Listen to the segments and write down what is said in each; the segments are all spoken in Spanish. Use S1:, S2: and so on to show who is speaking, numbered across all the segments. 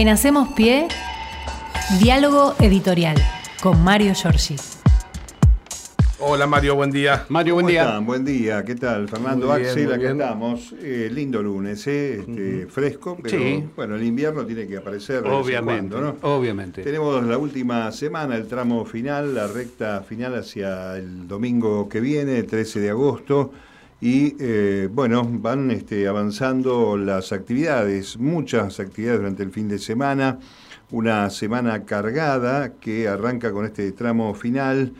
S1: En Hacemos Pie, diálogo editorial con Mario Giorgi.
S2: Hola Mario, buen día.
S3: Mario, buen
S4: ¿Cómo
S3: día.
S4: están? Buen día, ¿qué tal? Fernando
S2: bien,
S4: Axel, acá
S2: bien.
S4: estamos. Eh, lindo lunes, ¿eh? Este, Fresco, pero
S3: Sí.
S4: bueno, el invierno tiene que aparecer.
S3: Obviamente,
S4: cuando, ¿no?
S3: obviamente.
S4: Tenemos la última semana, el tramo final, la recta final hacia el domingo que viene, 13 de agosto. Y eh, bueno, van este, avanzando las actividades, muchas actividades durante el fin de semana. Una semana cargada que arranca con este tramo final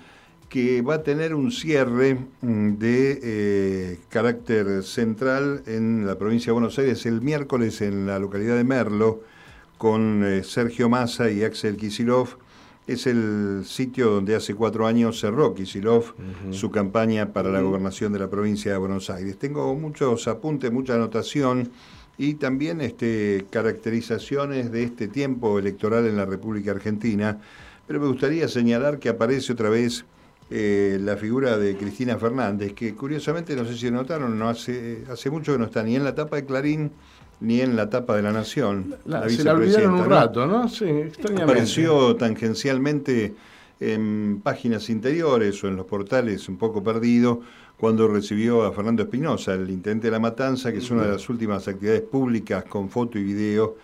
S4: que va a tener un cierre mm, de eh, carácter central en la provincia de Buenos Aires el miércoles en la localidad de Merlo con eh, Sergio Massa y Axel Kisilov. Es el sitio donde hace cuatro años cerró Kisilov su campaña para la gobernación de la provincia de Buenos Aires. Tengo muchos apuntes, mucha anotación y también este, caracterizaciones de este tiempo electoral en la República Argentina. Pero me gustaría señalar que aparece otra vez eh, la figura de Cristina Fernández, que curiosamente, no sé si notaron, no hace, hace mucho que no está ni en la tapa de Clarín ni en la tapa de La Nación.
S2: La- se la olvidaron un
S4: ¿no?
S2: rato, ¿no? Sí, extrañamente.
S4: Apareció tangencialmente en páginas interiores o en los portales un poco perdido cuando recibió a Fernando Espinosa, el intendente de La Matanza, que es una de las últimas actividades públicas con foto y video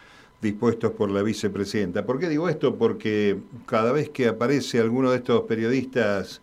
S4: dispuestos por la vicepresidenta. ¿Por qué digo esto? Porque cada vez que aparece alguno de estos periodistas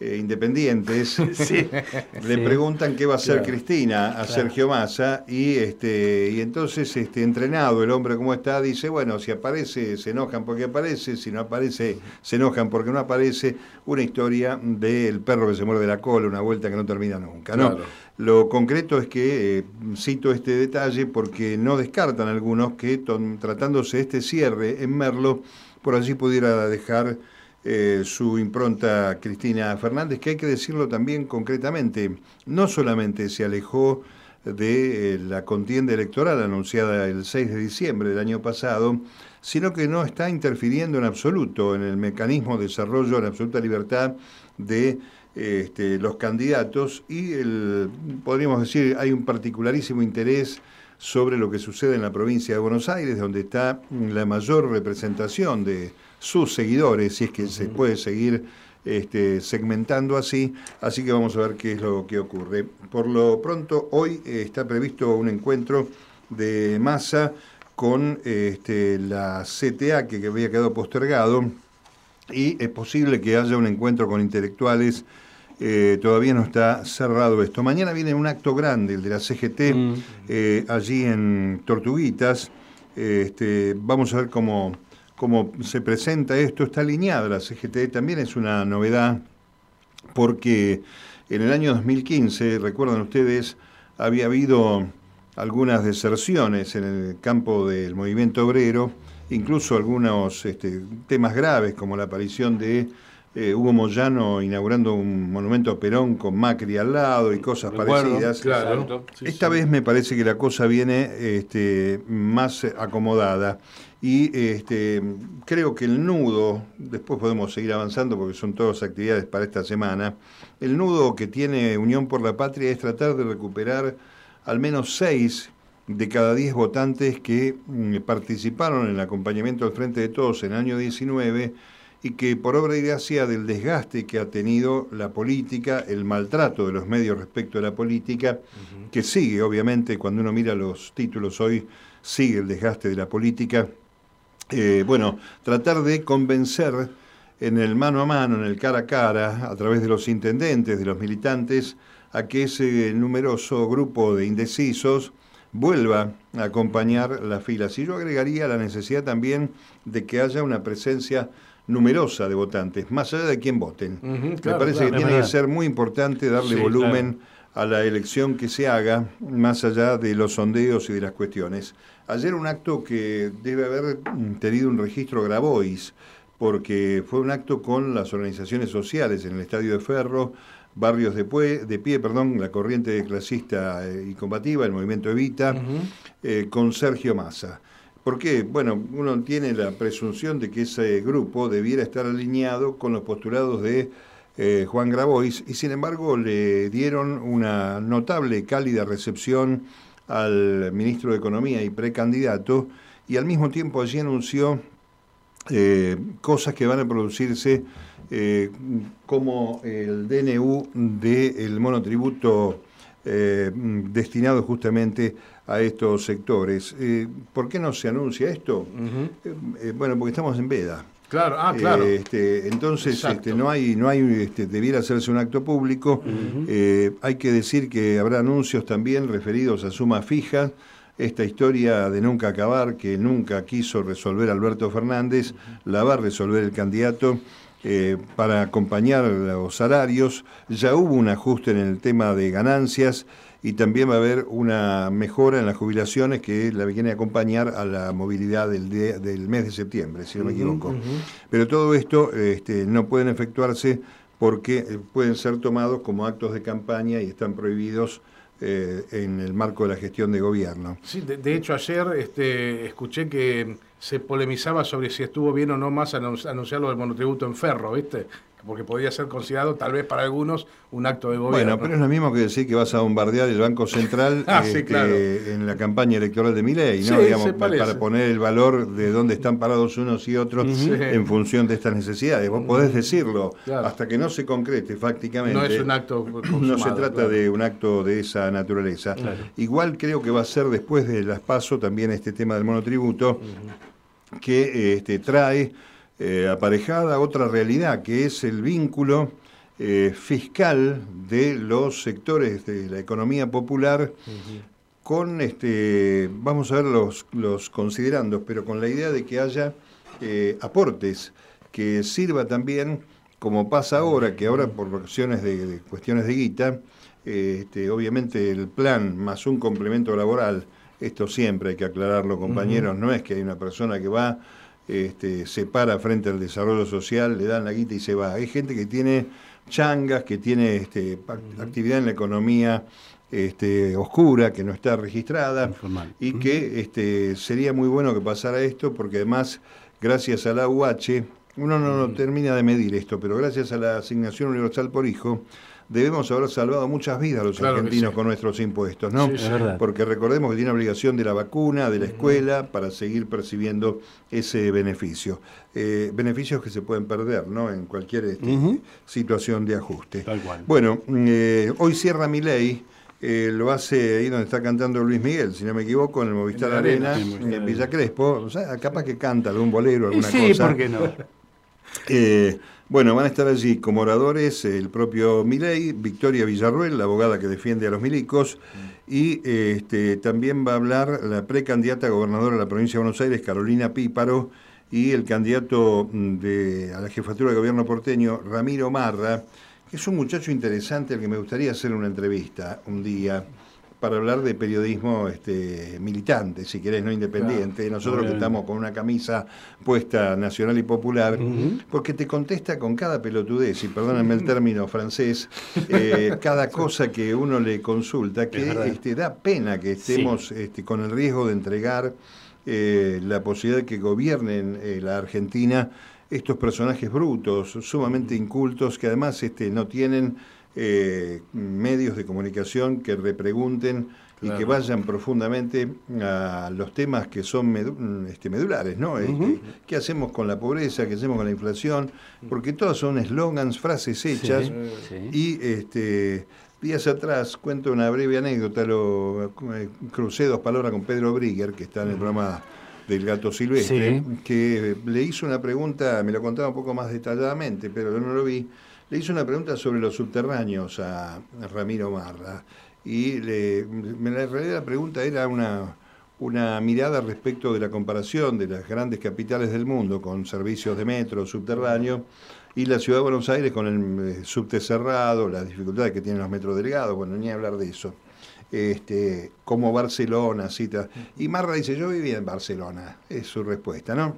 S4: eh, independientes, le preguntan qué va a hacer
S2: Claro.
S4: Cristina a Sergio Massa y este y entonces este entrenado el hombre como está dice bueno si aparece se enojan porque aparece si no aparece se enojan porque no aparece una historia del perro que se muerde la cola una vuelta que no termina nunca no
S2: Claro.
S4: lo concreto es que eh, cito este detalle porque no descartan algunos que tratándose de este cierre en Merlo por allí pudiera dejar eh, su impronta Cristina Fernández, que hay que decirlo también concretamente, no solamente se alejó de eh, la contienda electoral anunciada el 6 de diciembre del año pasado, sino que no está interfiriendo en absoluto en el mecanismo de desarrollo en absoluta libertad de este, los candidatos y el, podríamos decir hay un particularísimo interés sobre lo que sucede en la provincia de Buenos Aires, donde está la mayor representación de sus seguidores, si es que se puede seguir este, segmentando así. Así que vamos a ver qué es lo que ocurre. Por lo pronto, hoy eh, está previsto un encuentro de masa con este, la CTA, que, que había quedado postergado, y es posible que haya un encuentro con intelectuales. Eh, todavía no está cerrado esto. Mañana viene un acto grande, el de la CGT, eh, allí en Tortuguitas. Eh, este, vamos a ver cómo, cómo se presenta esto. Está alineada la CGT, también es una novedad porque en el año 2015, recuerdan ustedes, había habido algunas deserciones en el campo del movimiento obrero, incluso algunos este, temas graves como la aparición de eh, Hugo Moyano inaugurando un monumento a Perón con Macri al lado y cosas
S3: Recuerdo,
S4: parecidas.
S2: Claro. Sí,
S4: Esta
S2: sí.
S4: vez me parece que la cosa viene este, más acomodada y este, creo que el nudo, después podemos seguir avanzando porque son todas actividades para esta semana, el nudo que tiene Unión por la Patria es tratar de recuperar al menos seis de cada diez votantes que mm, participaron en el acompañamiento al Frente de Todos en el año 19 y que por obra y gracia del desgaste que ha tenido la política, el maltrato de los medios respecto a la política, que sigue, obviamente, cuando uno mira los títulos hoy, sigue el desgaste de la política. Eh, bueno, tratar de convencer en el mano a mano, en el cara a cara, a través de los intendentes, de los militantes, a que ese numeroso grupo de indecisos vuelva a acompañar las filas. Y yo agregaría la necesidad también de que haya una presencia numerosa de votantes, más allá de quién voten. Me
S2: claro,
S4: parece
S2: claro.
S4: que tiene que ser muy importante darle
S2: Sí,
S4: volumen a la elección que se haga, más allá de los sondeos y de las cuestiones. Ayer un acto que debe haber tenido un registro Grabois, porque fue un acto con las organizaciones sociales en el Estadio de Ferro, Barrios de, Pue- de Pie, perdón, la corriente clasista eh, y combativa, el movimiento Evita, eh, con Sergio Massa. ¿Por qué? Bueno, uno tiene la presunción de que ese grupo debiera estar alineado con los postulados de eh, Juan Grabois y sin embargo le dieron una notable, cálida recepción al ministro de Economía y precandidato, y al mismo tiempo allí anunció eh, cosas que van a producirse eh, como el DNU del monotributo eh, destinado justamente a estos sectores. ¿Por qué no se anuncia esto? bueno, porque estamos en veda.
S2: Claro, ah, claro.
S4: Este, entonces, este, no hay, no hay, este, debiera hacerse un acto público. hay que decir que habrá anuncios también referidos a sumas fijas esta historia de nunca acabar, que nunca quiso resolver Alberto Fernández, la va a resolver el candidato. Eh, para acompañar los salarios, ya hubo un ajuste en el tema de ganancias y también va a haber una mejora en las jubilaciones que la viene a acompañar a la movilidad del, del mes de septiembre, si no me equivoco. Pero todo esto este, no pueden efectuarse porque eh, pueden ser tomados como actos de campaña y están prohibidos eh, en el marco de la gestión de gobierno.
S2: Sí, de, hecho ayer este, escuché que se polemizaba sobre si estuvo bien o no más anunciarlo del monotributo en ferro, ¿viste? porque podría ser considerado tal vez para algunos un acto de gobierno.
S4: Bueno, pero es lo mismo que decir que vas a bombardear el Banco Central ah, este, en la campaña electoral de Milei, ¿no? Digamos, para poner el valor de dónde están parados unos y otros en función de estas necesidades. Vos podés decirlo, hasta que no se concrete fácticamente.
S2: No es un acto
S4: No se trata de un acto de esa naturaleza. Igual creo que va a ser después de las PASO también este tema del monotributo que este, trae eh, aparejada otra realidad, que es el vínculo eh, fiscal de los sectores de la economía popular con, este, vamos a ver los, los considerandos, pero con la idea de que haya eh, aportes, que sirva también, como pasa ahora, que ahora por cuestiones de, cuestiones de guita, este, obviamente el plan más un complemento laboral, esto siempre hay que aclararlo, compañeros, no es que hay una persona que va este, se para frente al desarrollo social, le dan la guita y se va. Hay gente que tiene changas, que tiene este, actividad en la economía este, oscura, que no está registrada, y que este, sería muy bueno que pasara esto, porque además, gracias a la UH, uno no, no termina de medir esto, pero gracias a la asignación universal por hijo, debemos haber salvado muchas vidas los argentinos con nuestros impuestos, ¿no? Porque recordemos que tiene obligación de la vacuna, de la escuela, para seguir percibiendo ese beneficio. Eh, beneficios que se pueden perder, ¿no? En cualquier este, situación de ajuste. Tal cual. Bueno, eh, hoy cierra mi ley. Eh, lo hace ahí donde está cantando Luis Miguel, si no me equivoco, en el Movistar Arena, en, Villa Crespo. O sea, capaz que canta algún bolero, alguna cosa. Sí,
S3: ¿por qué no?
S4: Bueno, van a estar allí como oradores el propio Milei, Victoria Villarruel, la abogada que defiende a los milicos, y este, también va a hablar la precandidata a gobernadora de la provincia de Buenos Aires, Carolina Píparo, y el candidato de, a la jefatura de gobierno porteño, Ramiro Marra, que es un muchacho interesante al que me gustaría hacer una entrevista un día para hablar de periodismo este, militante, si querés, no independiente. Nosotros que estamos con una camisa puesta nacional y popular, porque te contesta con cada pelotudez, y perdónenme el término francés, eh, cada cosa que uno le consulta, que este, da pena que estemos este, con el riesgo de entregar eh, la posibilidad de que gobiernen eh, la Argentina estos personajes brutos, sumamente incultos, que además este, no tienen eh, medios de comunicación que repregunten y que vayan profundamente a los temas que son este, medulares, ¿no? Este, ¿Qué hacemos con la pobreza? ¿Qué hacemos con la inflación? Porque todos son eslogans, frases hechas y este, días atrás cuento una breve anécdota, lo eh, crucé dos palabras con Pedro Brigger, que está en el programa del gato silvestre, que le hizo una pregunta, me lo contaba un poco más detalladamente, pero yo no lo vi le hizo una pregunta sobre los subterráneos a, Ramiro Marra y le, en realidad la pregunta era una, mirada respecto de la comparación de las grandes capitales del mundo con servicios de metro subterráneo y la ciudad de Buenos Aires con el eh, subte las dificultades que tienen los metros delgados, bueno, ni hablar de eso. Este, como Barcelona, cita. Y Marra dice, yo vivía en Barcelona, es su respuesta, ¿no?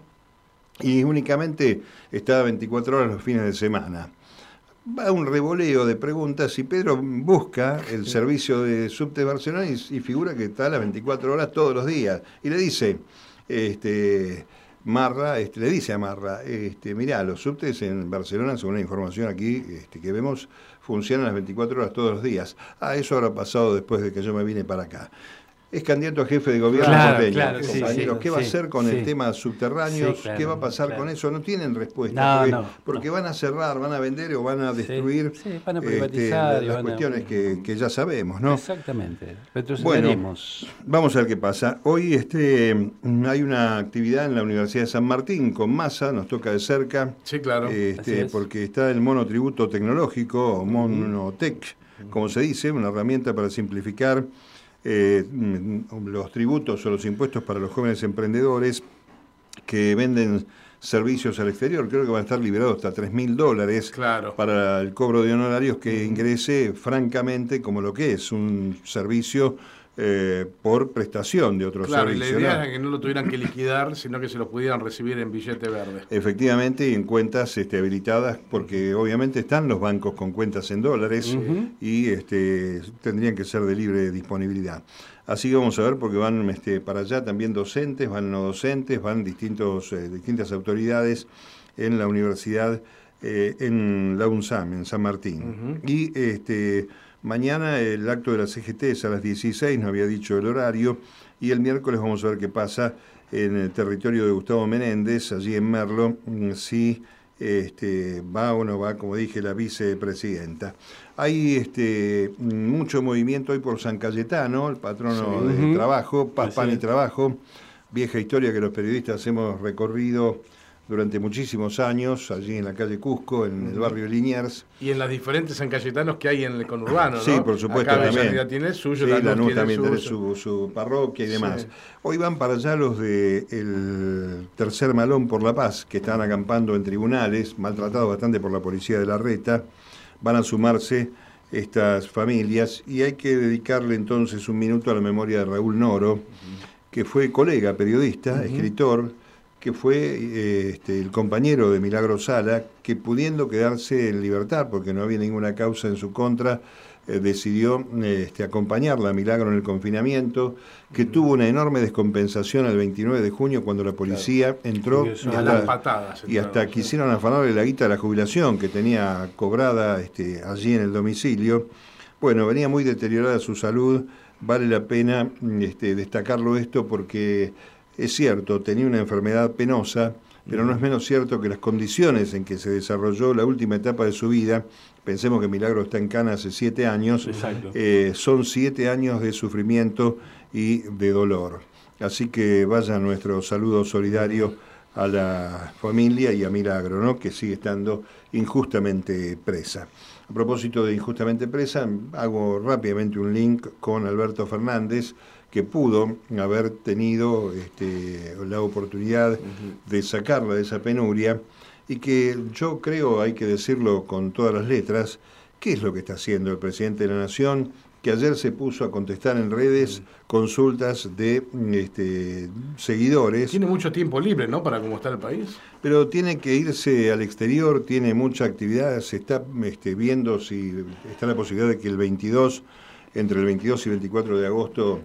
S4: Y únicamente estaba 24 horas los fines de semana va un revoleo de preguntas y Pedro busca el servicio de subte Barcelona y, figura que está a las 24 horas todos los días. Y le dice, este, Marra, este, le dice a Marra, este, mirá, los subtes en Barcelona, según la información aquí este, que vemos, funcionan las 24 horas todos los días. Ah, eso habrá pasado después de que yo me vine para acá. Es candidato a jefe de gobierno
S3: Claro,
S4: porteño.
S3: claro, sí,
S4: ¿Qué va a hacer con el tema subterráneos?
S3: Sí, claro,
S4: ¿Qué va a pasar
S3: claro.
S4: con eso? No tienen respuesta.
S3: No,
S4: porque
S3: no,
S4: porque
S3: no.
S4: van a cerrar, van a vender o van a destruir
S3: sí, van a
S4: este,
S3: privatizar
S4: las
S3: van a-
S4: cuestiones que, que ya sabemos, ¿no?
S3: Exactamente.
S4: Bueno, vamos a ver qué pasa. Hoy este, hay una actividad en la Universidad de San Martín con masa, nos toca de cerca.
S2: Sí, claro.
S4: Este,
S3: es.
S4: porque está el monotributo tecnológico, o monotech, como se dice, una herramienta para simplificar eh, los tributos o los impuestos para los jóvenes emprendedores que venden servicios al exterior. Creo que van a estar liberados hasta 3 mil dólares
S2: Claro.
S4: para el cobro de honorarios que ingrese francamente como lo que es un servicio eh, por prestación de otro
S2: Claro, y la
S4: servicio.
S2: idea es que no lo tuvieran que liquidar, sino que se lo pudieran recibir en billete verde.
S4: Efectivamente, y en cuentas este, habilitadas, porque obviamente están los bancos con cuentas en dólares y este, tendrían que ser de libre disponibilidad. Así que vamos a ver, porque van este, para allá también docentes, van no docentes, van distintos, eh, distintas autoridades en la universidad, eh, en la UNSAM, en San Martín. Y este, mañana el acto de la CGT es a las 16, no había dicho el horario, y el miércoles vamos a ver qué pasa en el territorio de Gustavo Menéndez, allí en Merlo, mm, si este, va o no va, como dije, la vicepresidenta. Hay este, mucho movimiento hoy por San Cayetano, el patrono
S3: Sí.
S4: del trabajo, paz, pan y trabajo, vieja historia que los periodistas hemos recorrido durante muchísimos años, allí en la calle Cusco, en el barrio Liniers.
S2: Y en las diferentes San Cayetanos que hay en el conurbano, ¿no?
S4: Sí, por supuesto,
S2: Acá
S4: también.
S2: Tiene el suyo,
S4: Sí,
S2: Lanús
S4: Lanús también tiene su, su parroquia y
S2: Sí.
S4: demás. Hoy van para allá los de el Tercer Malón por la Paz, que están acampando en tribunales, maltratados bastante por la policía de la reta. Van a sumarse estas familias y hay que dedicarle entonces un minuto a la memoria de Raúl Noro, que fue colega, periodista, escritor, que fue eh, este, el compañero de Milagro Sala, que pudiendo quedarse en libertad, porque no había ninguna causa en su contra, eh, decidió este, acompañarla a Milagro en el confinamiento, que tuvo una enorme descompensación el 29 de junio cuando la policía entró y hasta-
S2: patadas.
S4: y quisieron afanarle la guita de la jubilación que tenía cobrada este, allí en el domicilio. Bueno, venía muy deteriorada su salud, vale la pena este, destacarlo esto porque es cierto, tenía una enfermedad penosa, pero no es menos cierto que las condiciones en que se desarrolló la última etapa de su vida, pensemos que Milagro está en Cana hace siete años, eh, son siete años de sufrimiento y de dolor. Así que vaya nuestro saludo solidario a la familia y a Milagro, ¿no? que sigue estando injustamente presa. A propósito de injustamente presa, hago rápidamente un link con Alberto Fernández, que pudo haber tenido este, la oportunidad de sacarla de esa penuria y que yo creo, hay que decirlo con todas las letras, ¿qué es lo que está haciendo el presidente de la Nación? que ayer se puso a contestar en redes consultas de este, seguidores,
S2: Tiene mucho tiempo libre, ¿no? Para cómo está el país.
S4: pero tiene que irse al exterior, tiene mucha actividad, se está este, viendo si está la posibilidad de que el 22, entre el 22 y 24 de agosto,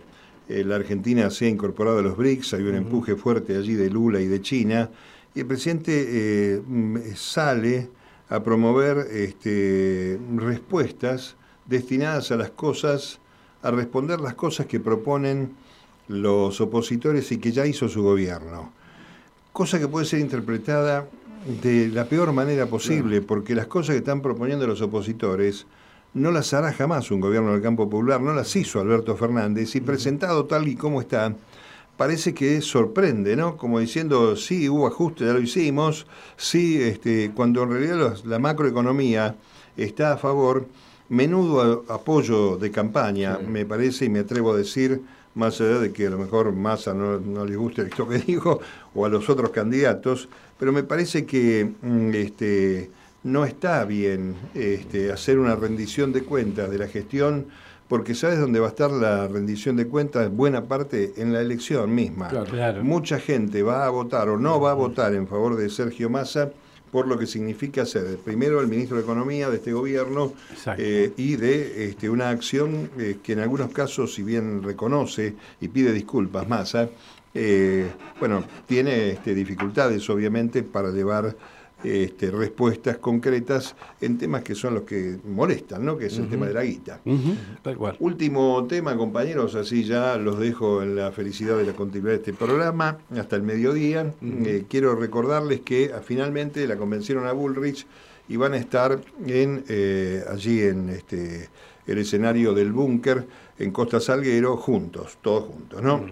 S4: la Argentina sea incorporada a los BRICS, hay un empuje fuerte allí de Lula y de China, y el presidente eh, mm, sale a promover este, respuestas destinadas a las cosas, a responder las cosas que proponen los opositores y que ya hizo su gobierno. Cosa que puede ser interpretada de la peor manera posible, porque las cosas que están proponiendo los opositores no las hará jamás un gobierno del campo popular, no las hizo Alberto Fernández, y presentado tal y como está, parece que sorprende, ¿no? Como diciendo, sí, hubo ajuste, ya lo hicimos, sí, este, cuando en realidad los- la macroeconomía está a favor, menudo a- apoyo de campaña, me parece, y me atrevo a decir, más allá de que a lo mejor Massa no, no le guste esto que digo, o a los otros candidatos, pero me parece que mm, este, no está bien este, hacer una rendición de cuentas de la gestión, porque sabes dónde va a estar la rendición de cuentas, buena parte en la elección misma.
S2: Claro.
S3: Claro.
S4: Mucha gente va a votar o no va a votar en favor de Sergio Massa por lo que significa ser primero el ministro de Economía de este gobierno eh, y de este, una acción eh, que en algunos casos, si bien reconoce y pide disculpas Massa, eh, bueno, tiene este, dificultades obviamente para llevar este, respuestas concretas en temas que son los que molestan, ¿no? que es el tema de la guita. Último tema, compañeros, así ya los dejo en la felicidad de la continuidad de este programa hasta el mediodía. Eh, quiero recordarles que ah, finalmente la convencieron a Bullrich y van a estar en, eh, allí en este, el escenario del búnker en Costa Salguero juntos, todos juntos, ¿no?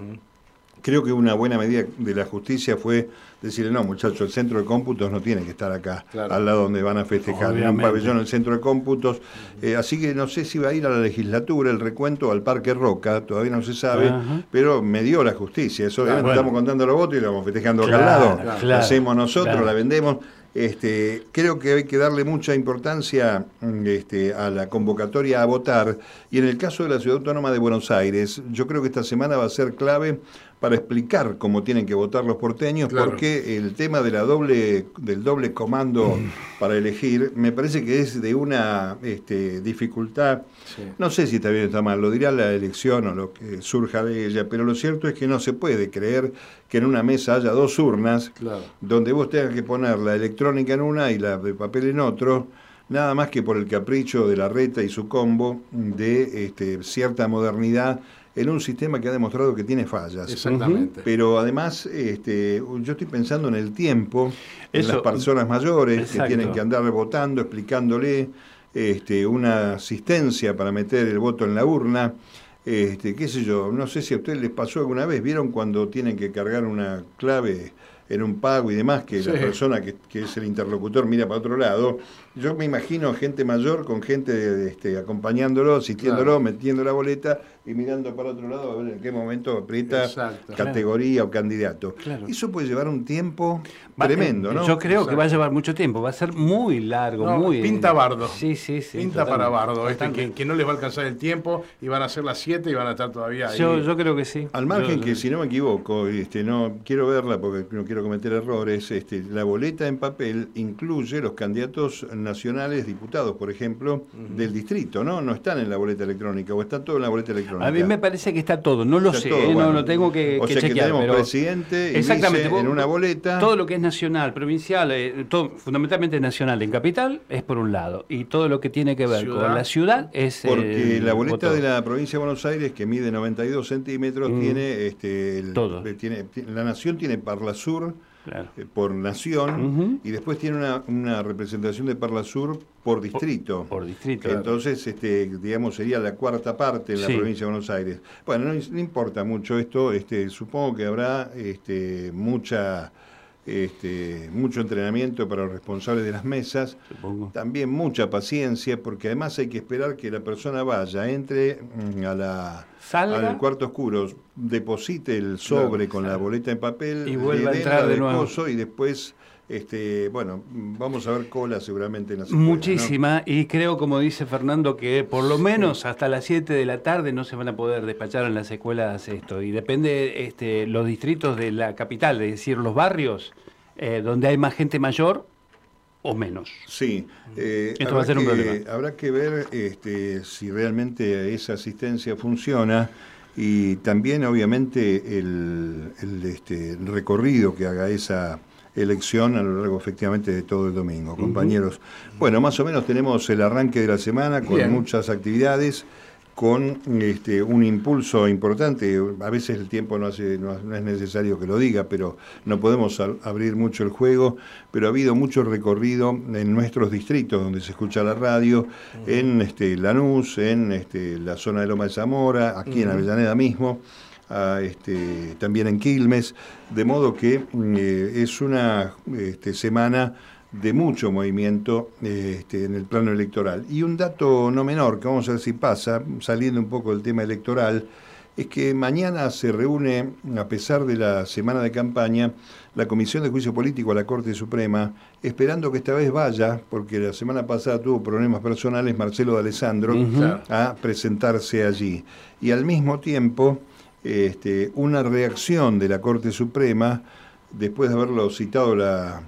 S4: Creo que una buena medida de la justicia fue decirle, no, muchachos, el centro de cómputos no tiene que estar acá, al lado donde van a festejar, en un pabellón, el centro de cómputos. Eh, así que no sé si va a ir a la legislatura el recuento al Parque Roca, todavía no se sabe, pero me dio la justicia. Eso obviamente estamos contando los votos y lo vamos festejando acá al lado. Lo hacemos nosotros, la vendemos. Este, creo que hay que darle mucha importancia mm, este, a la convocatoria a votar y en el caso de la Ciudad Autónoma de Buenos Aires, yo creo que esta semana va a ser clave para explicar cómo tienen que votar los porteños, porque el tema de la doble, del doble comando para elegir me parece que es de una este, dificultad, no sé si está bien o está mal, lo dirá la elección o lo que surja de ella, pero lo cierto es que no se puede creer que en una mesa haya dos urnas, donde vos tengas que poner la electrónica en una y la de papel en otro, nada más que por el capricho de la reta y su combo de este, cierta modernidad en un sistema que ha demostrado que tiene fallas.
S2: Exactamente.
S4: Pero además, este, yo estoy pensando en el tiempo, en las personas mayores que tienen que andar votando, explicándole este, una asistencia para meter el voto en la urna. Este, qué sé yo, no sé si a ustedes les pasó alguna vez, ¿vieron cuando tienen que cargar una clave en un pago y demás, que la persona que, que, es el interlocutor mira para otro lado? Yo me imagino gente mayor con gente este, acompañándolo, asistiéndolo, metiendo la boleta y mirando para otro lado a ver en qué momento aprieta categoría o candidato. Eso puede llevar un tiempo tremendo, ¿no?
S3: Yo creo que va a llevar mucho tiempo, va a ser muy largo, muy...
S2: Pinta bardo.
S3: Sí, sí, sí.
S2: Pinta para bardo, este, que, no les va a alcanzar el tiempo y van a ser las 7 y van a estar todavía ahí.
S3: Yo, yo creo que sí.
S4: Al margen que, si no me equivoco, este, no quiero verla porque no quiero cometer errores, este, la boleta en papel incluye los candidatos nacionales, diputados, por ejemplo, del distrito, ¿no? No están en la boleta electrónica o está todo en la boleta electrónica.
S3: A mí me parece que está todo, no lo sé, ¿eh? no lo tengo que,
S4: o
S3: sea
S4: que tenemos presidente y Exactamente, en una boleta.
S3: Todo lo que es nacional, provincial, eh, todo, fundamentalmente nacional en capital es por un lado y todo lo que tiene que ver con la ciudad es
S4: porque la boleta de la provincia de Buenos Aires que mide 92 centímetros mm. tiene este
S3: todo.
S4: tiene la nación tiene Parla Sur eh, por nación y después tiene una, representación de Parla Sur por distrito.
S3: Por, distrito.
S4: Entonces, este, digamos, sería la cuarta parte de la provincia de Buenos Aires. Bueno, no, importa mucho esto, este, supongo que habrá este, mucha este, mucho entrenamiento para los responsables de las mesas, también mucha paciencia, porque además hay que esperar que la persona vaya, entre mm, a la, al cuarto oscuro, deposite el sobre con la boleta en papel,
S3: y vuelva a entrar de nuevo.
S4: y después este, bueno, vamos a ver cola seguramente en la
S3: Muchísima, y creo, como dice Fernando, que por lo menos hasta las 7 de la tarde no se van a poder despachar en las escuelas esto. Y depende este, los distritos de la capital, es decir, los barrios, eh, donde hay más gente mayor o menos.
S4: Sí,
S3: eh, esto va a ser un problema.
S4: Habrá que ver este, si realmente esa asistencia funciona. Y también, obviamente, el, este, recorrido que haga esa, elección a lo largo efectivamente de todo el domingo, compañeros. Bueno, más o menos tenemos el arranque de la semana con muchas actividades, con este, un impulso importante. A veces el tiempo no, hace, no, es necesario que lo diga, pero no podemos abrir mucho el juego, pero ha habido mucho recorrido en nuestros distritos donde se escucha la radio, en este, Lanús, en este, la zona de Loma de Zamora, aquí en Avellaneda mismo este, también en Quilmes, de modo que eh, es una este, semana de mucho movimiento este, en el plano electoral. Y un dato no menor, que vamos a ver si pasa, saliendo un poco del tema electoral, es que mañana se reúne, a pesar de la semana de campaña, la Comisión de Juicio Político a la Corte Suprema, esperando que esta vez vaya, porque la semana pasada tuvo problemas personales Marcelo de Alessandro, a presentarse allí. Y al mismo tiempo este, una reacción de la Corte Suprema, después de haberlo citado la,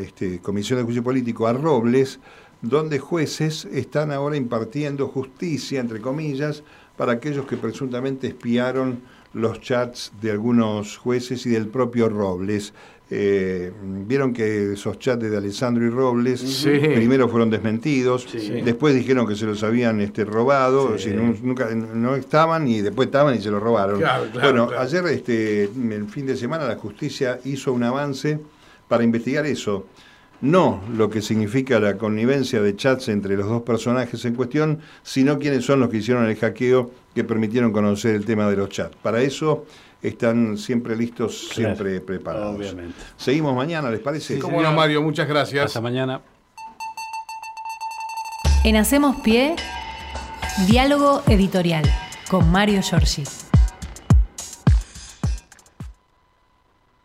S4: este, Comisión de Juicio Político a Robles, donde jueces están ahora impartiendo justicia, entre comillas, para aquellos que presuntamente espiaron los chats de algunos jueces y del propio Robles. Eh, Vieron que esos chats de Alessandro y Robles
S2: Sí.
S4: primero fueron desmentidos,
S3: Sí.
S4: después dijeron que se los habían este, robado,
S3: Sí.
S4: si no, nunca, no estaban y después estaban y se los robaron.
S2: Claro, claro,
S4: bueno,
S2: claro.
S4: ayer, este, el fin de semana, la justicia hizo un avance para investigar eso. No lo que significa la connivencia de chats entre los dos personajes en cuestión, sino quiénes son los que hicieron el hackeo que permitieron conocer el tema de los chats. Para eso están siempre listos,
S3: Claro,
S4: siempre preparados.
S3: obviamente.
S4: Seguimos mañana, ¿les parece?
S3: Sí,
S2: Cómo no, Mario, muchas gracias.
S3: Hasta mañana.
S1: En Hacemos Pie, diálogo editorial con Mario Giorgi.